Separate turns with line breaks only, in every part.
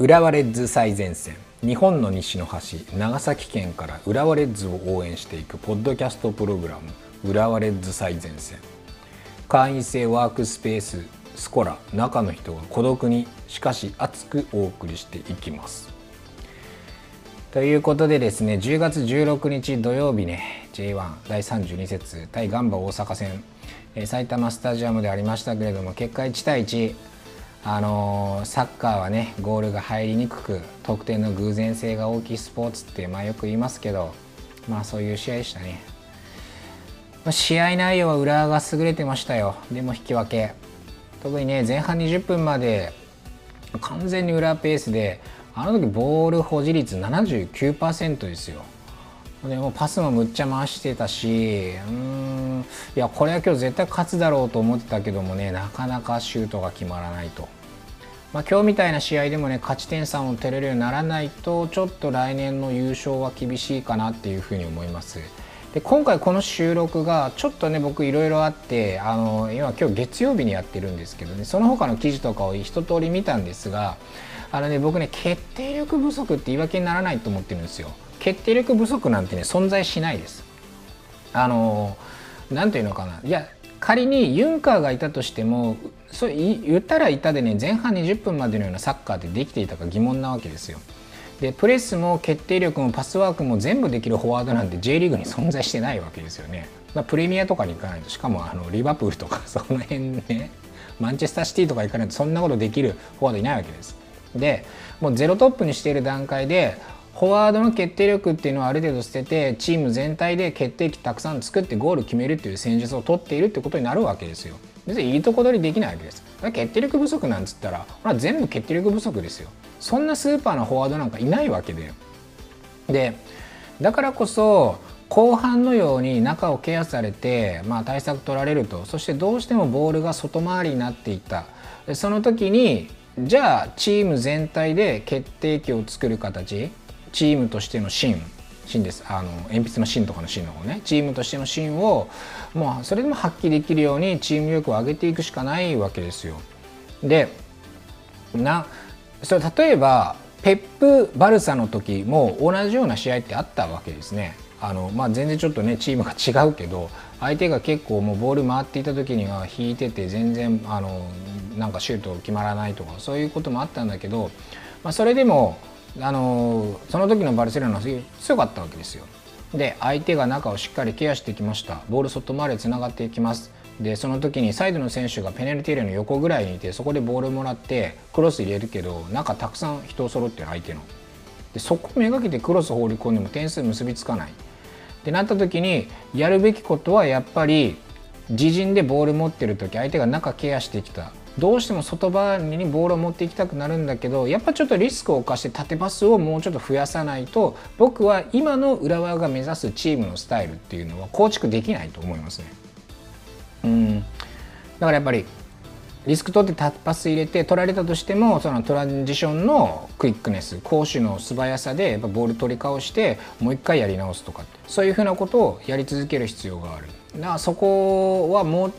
浦和レッズ最前線。日本の西の端長崎県から浦和レッズを応援していくポッドキャストプログラム浦和レッズ最前線。会員制ワークスペーススコラ中の人が孤独にしかし熱くお送りしていきます。ということでですね10月16日土曜日ね J1 第32節対ガンバ大阪戦。埼玉スタジアムでありましたけれども結果1対1あの、サッカーはねゴールが入りにくく得点の偶然性が大きいスポーツってまあよく言いますけどまあそういう試合でしたね。ま試合内容は浦和が優れてましたよ。でも引き分け。特にね前半20分まで完全に裏ペースであの時ボール保持率79%ですよ。でもパスもむっちゃ回してたしうんいやこれは今日絶対勝つだろうと思ってたけどもねなかなかシュートが決まらないと、まあ、今日みたいな試合でもね勝ち点3を取れるようにならないとちょっと来年の優勝は厳しいかなっていうふうに思います。で今回この収録がちょっとね僕いろいろあってあの今今日月曜日にやってるんですけどねその他の記事とかを一通り見たんですがあのね僕ね決定力不足って言い訳にならないと思ってるんですよ。決定力不足なんてね存在しないです。あの何ていうのかないや仮にユンカーがいたとしてもそう言ったらいたでね前半20分までのようなサッカーってできていたか疑問なわけですよ。でプレスも決定力もパスワークも全部できるフォワードなんて J リーグに存在してないわけですよね。まあ、プレミアとかに行かないとしかもあのリバプールとか その辺ねマンチェスターシティとか行かないとそんなことできるフォワードいないわけです。でもうゼロトップにしている段階でフォワードの決定力っていうのはある程度捨ててチーム全体で決定機たくさん作ってゴール決めるっていう戦術を取っているってことになるわけですよ。別にいいとこ取りできないわけです。決定力不足なんつったらこれは全部決定力不足ですよ。そんなスーパーなフォワードなんかいないわけで。でだからこそ後半のように中をケアされて、まあ、対策取られるとそしてどうしてもボールが外回りになっていったその時にじゃあチーム全体で決定機を作る形チームとしての芯芯ですあの鉛筆の芯とかの芯の方ねチームとしての芯をもうそれでも発揮できるようにチーム力を上げていくしかないわけですよ。でなそれ例えばペップ・バルサの時も同じような試合ってあったわけですね。あのまあ、全然ちょっとねチームが違うけど相手が結構もうボール回っていた時には引いてて全然あのなんかシュート決まらないとかそういうこともあったんだけど、まあ、それでもあのその時のバルセロナは強かったわけですよ。で相手が中をしっかりケアしてきました。ボール外回りつながっていきます。でその時にサイドの選手がペナルティーエリアの横ぐらいにいてそこでボールもらってクロス入れるけど中たくさん人を揃ってる相手の。でそこめがけてクロス放り込んでも点数結びつかない。ってなった時にやるべきことはやっぱり自陣でボール持ってる時相手が中ケアしてきた。どうしても外側にボールを持っていきたくなるんだけどやっぱちょっとリスクを冒して縦パスをもうちょっと増やさないと僕は今の浦和が目指すチームのスタイルっていうのは構築できないと思いますね。うんだからやっぱりリスク取って縦パス入れて取られたとしてもそのトランジションのクイックネス攻守の素早さでやっぱボール取り倒してもう一回やり直すとかそういうふうなことをやり続ける必要がある。だからそこはもう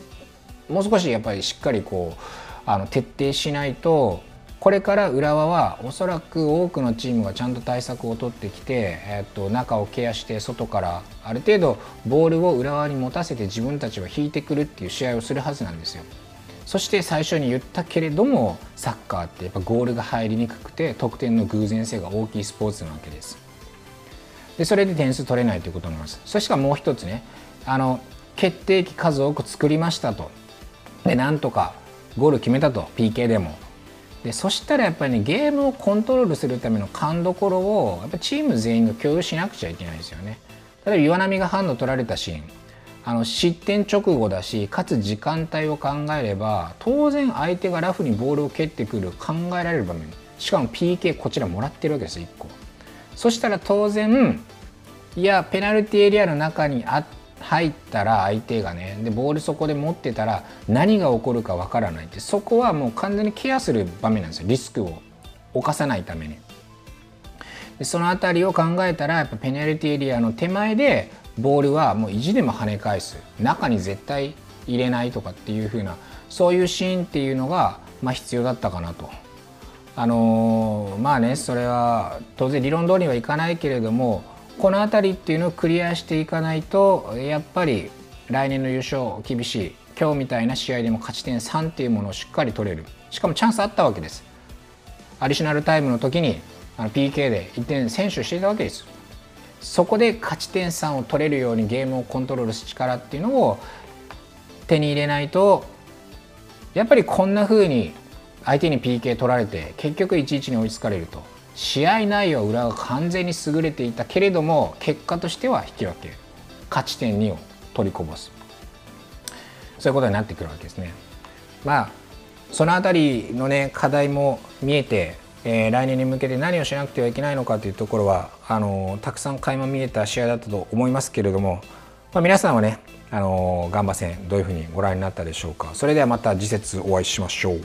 もう少しやっぱりしっかりこうあの徹底しないとこれから浦和はおそらく多くのチームがちゃんと対策を取ってきて、えっと、中をケアして外からある程度ボールを浦和に持たせて自分たちは引いてくるっていう試合をするはずなんですよ。そして最初に言ったけれどもサッカーってやっぱゴールが入りにくくて得点の偶然性が大きいスポーツなわけです。でそれで点数取れないということになります。そしてもう一つねあの決定機数多く作りましたと。でなんとかゴール決めたと PK でも。でそしたらやっぱりねゲームをコントロールするための勘どころをやっぱチーム全員が共有しなくちゃいけないですよね。例えば岩波がハンド取られたシーン。あの失点直後だしかつ時間帯を考えれば当然相手がラフにボールを蹴ってくる考えられる場面。しかも PK こちらもらってるわけです1個。そしたら当然いやペナルティエリアの中にあっ入ったら相手がねでボールそこで持ってたら何が起こるかわからないってそこはもう完全にケアする場面なんですよリスクを犯さないために。でその辺りを考えたらやっぱペナルティエリアの手前でボールはもう意地でも跳ね返す。中に絶対入れないとかっていう風なそういうシーンっていうのが、まあ、必要だったかなと。あのまあねそれは当然理論通りにはいかないけれどもこの辺りっていうのをクリアしていかないとやっぱり来年の優勝厳しい今日みたいな試合でも勝ち点3っていうものをしっかり取れる。しかもチャンスあったわけです。アディショナルタイムの時にあの PK で1点選手していたわけです。そこで勝ち点3を取れるようにゲームをコントロールする力っていうのを手に入れないとやっぱりこんな風に相手に PK 取られて結局1-1に追いつかれると。試合内容裏が完全に優れていたけれども結果としては引き分け勝ち点2を取りこぼすそういうことになってくるわけですね。まあその辺りのね課題も見えて、えー、来年に向けて何をしなくてはいけないのかというところはあのたくさん垣間見えた試合だったと思いますけれども、まあ、皆さんはねあのガンバ戦どういうふうにご覧になったでしょうかそれではまた次節お会いしましょう。